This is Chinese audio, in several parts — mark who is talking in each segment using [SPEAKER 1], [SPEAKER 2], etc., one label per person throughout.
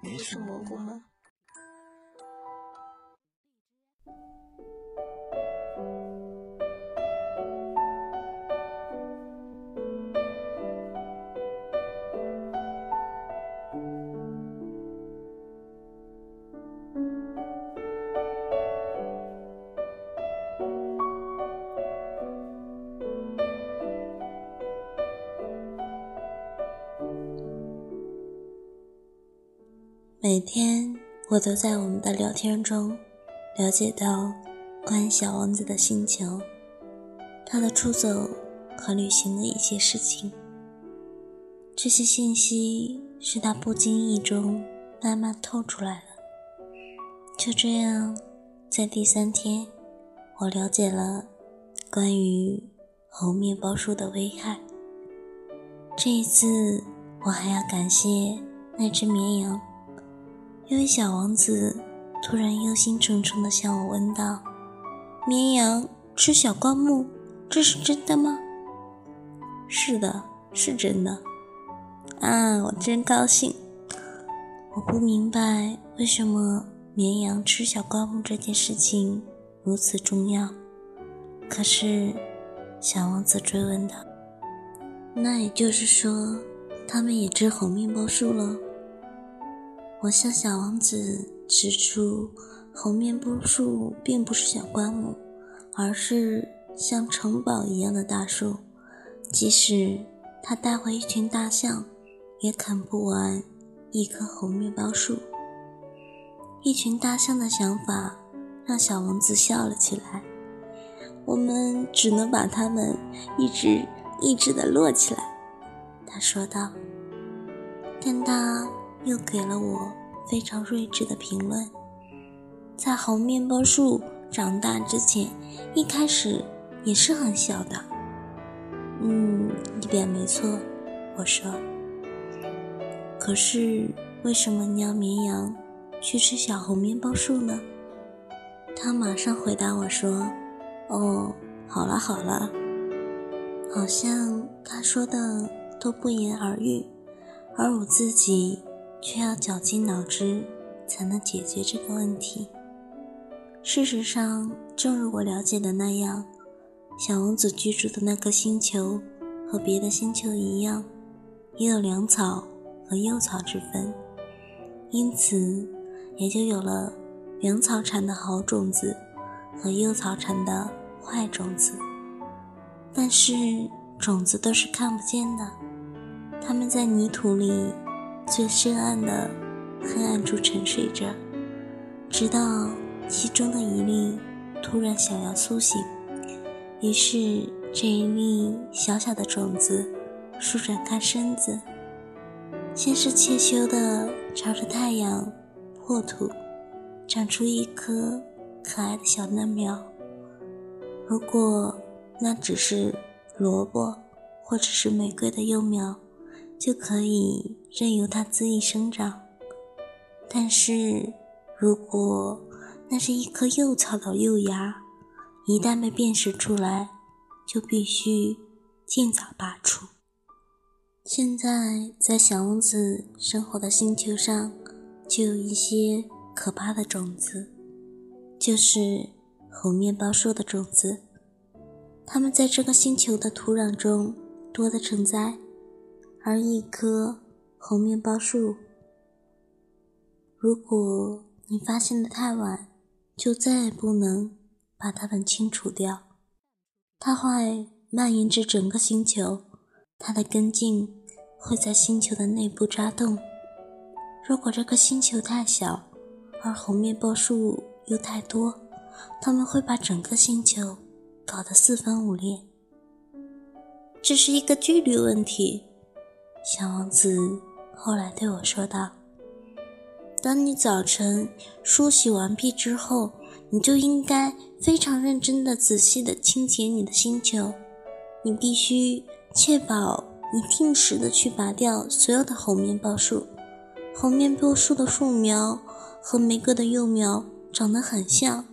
[SPEAKER 1] 你是蘑菇吗？每天，我都在我们的聊天中了解到关于小王子的星球、他的出走和旅行的一些事情。这些信息是他不经意中慢慢透出来了。就这样，在第三天，我了解了关于猴面包树的危害。这一次，我还要感谢那只绵羊。因为小王子突然忧心忡忡地向我问道：“绵羊吃小灌木，这是真的吗？”“是的，是真的。”啊，我真高兴。我不明白为什么绵羊吃小灌木这件事情如此重要。可是，小王子追问道：“那也就是说，他们也吃红面包树了？”我向小王子指出，红面包树并不是小灌木，而是像城堡一样的大树。即使他带回一群大象，也啃不完一棵红面包树。一群大象的想法让小王子笑了起来。我们只能把它们一只一只的摞起来，他说道。但他。又给了我非常睿智的评论。在红面包树长大之前，一开始也是很小的。嗯，一点没错，我说。可是为什么你要绵羊去吃小红面包树呢？他马上回答我说：“哦，好了好了。”好像他说的都不言而喻，而我自己。却要绞尽脑汁才能解决这个问题。事实上，正如我了解的那样，小王子居住的那颗星球和别的星球一样，也有粮草和幼草之分，因此也就有了粮草产的好种子和幼草产的坏种子。但是种子都是看不见的，它们在泥土里。最深暗的黑暗处沉睡着，直到其中的一粒突然想要苏醒，于是这一粒小小的种子舒展开身子，先是怯羞地朝着太阳破土，长出一颗可爱的小嫩苗。如果那只是萝卜或者是玫瑰的幼苗。就可以任由它恣意生长，但是如果那是一棵幼草的幼芽，一旦被辨识出来，就必须尽早拔除。现在在小王子生活的星球上，就有一些可怕的种子，就是猴面包树的种子，它们在这个星球的土壤中多的成灾。而一颗红面包树，如果你发现的太晚，就再也不能把它们清除掉。它会蔓延至整个星球，它的根茎会在星球的内部扎洞。如果这个星球太小，而红面包树又太多，它们会把整个星球搞得四分五裂。这是一个距离问题。小王子后来对我说道：“当你早晨梳洗完毕之后，你就应该非常认真的、仔细的清洁你的星球。你必须确保你定时的去拔掉所有的红面包树。红面包树的树苗和玫瑰的幼苗长得很像，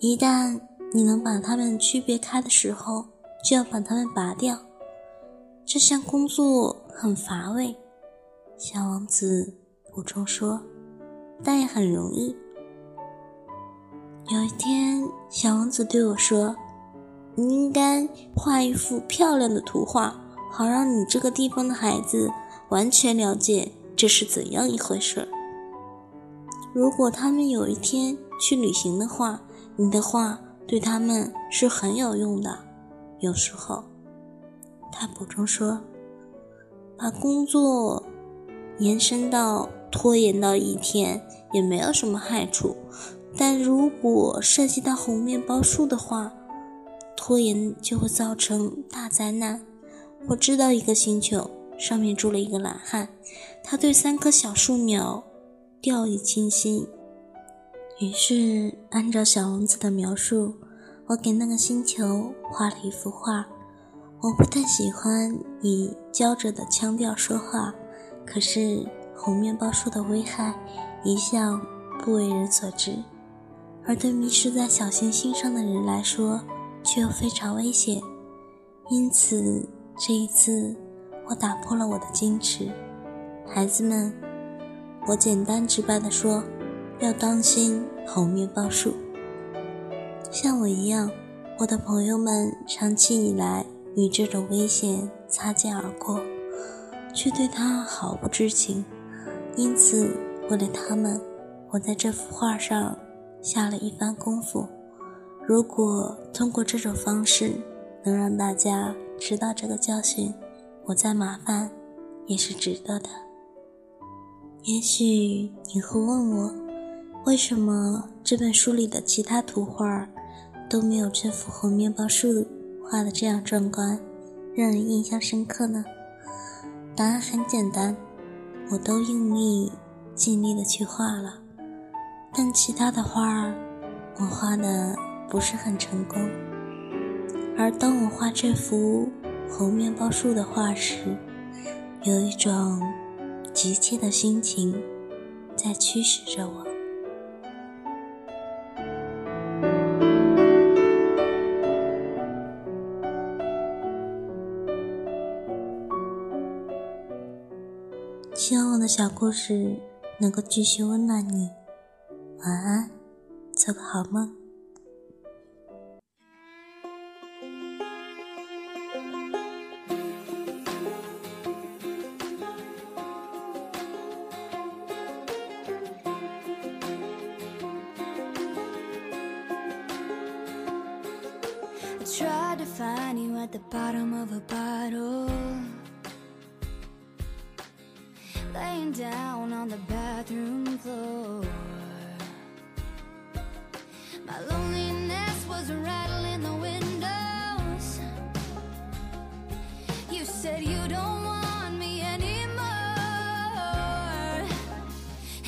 [SPEAKER 1] 一旦你能把它们区别开的时候，就要把它们拔掉。这项工作很乏味，小王子补充说，但也很容易。有一天，小王子对我说：“你应该画一幅漂亮的图画，好让你这个地方的孩子完全了解这是怎样一回事。如果他们有一天去旅行的话，你的画对他们是很有用的。有时候，他补充说，把工作延伸到拖延到一天也没有什么害处。”但如果涉及到红面包树的话，拖延就会造成大灾难。我知道一个星球上面住了一个懒汉，他对三棵小树苗掉以轻心。于是，按照小王子的描述，我给那个星球画了一幅画。我不太喜欢以焦着的腔调说话，可是红面包树的危害一向不为人所知。而对迷失在小行星上的人来说，却又非常危险。因此，这一次我打破了我的矜持。孩子们，我简单直白地说，要当心红面包树。像我一样，我的朋友们长期以来与这种危险擦肩而过，却对他毫不知情。因此，为了他们，我在这幅画上。下了一番功夫，如果通过这种方式能让大家知道这个教训，我再麻烦也是值得的。也许你会问我，为什么这本书里的其他图画都没有这幅红面包树画的这样壮观，让人印象深刻呢？答案很简单，我都用力尽力的去画了。但其他的画儿，我画的不是很成功。而当我画这幅红面包树的画时，有一种急切的心情在驱使着我。小故事能够继续温暖你。晚安，做个好梦。
[SPEAKER 2] My loneliness was rattling the windows. You said you don't want me anymore,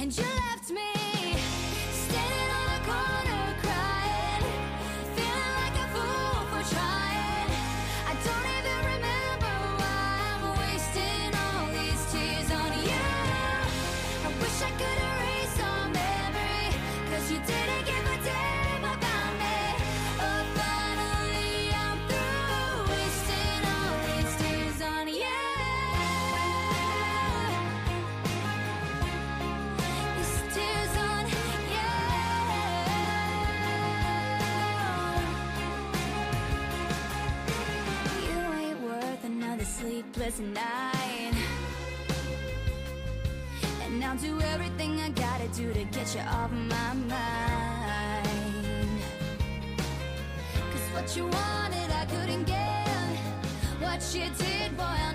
[SPEAKER 2] and you And I'll do everything I gotta do to get you off my mind. Cause what you wanted, I couldn't get. What you did, boy,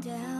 [SPEAKER 2] down.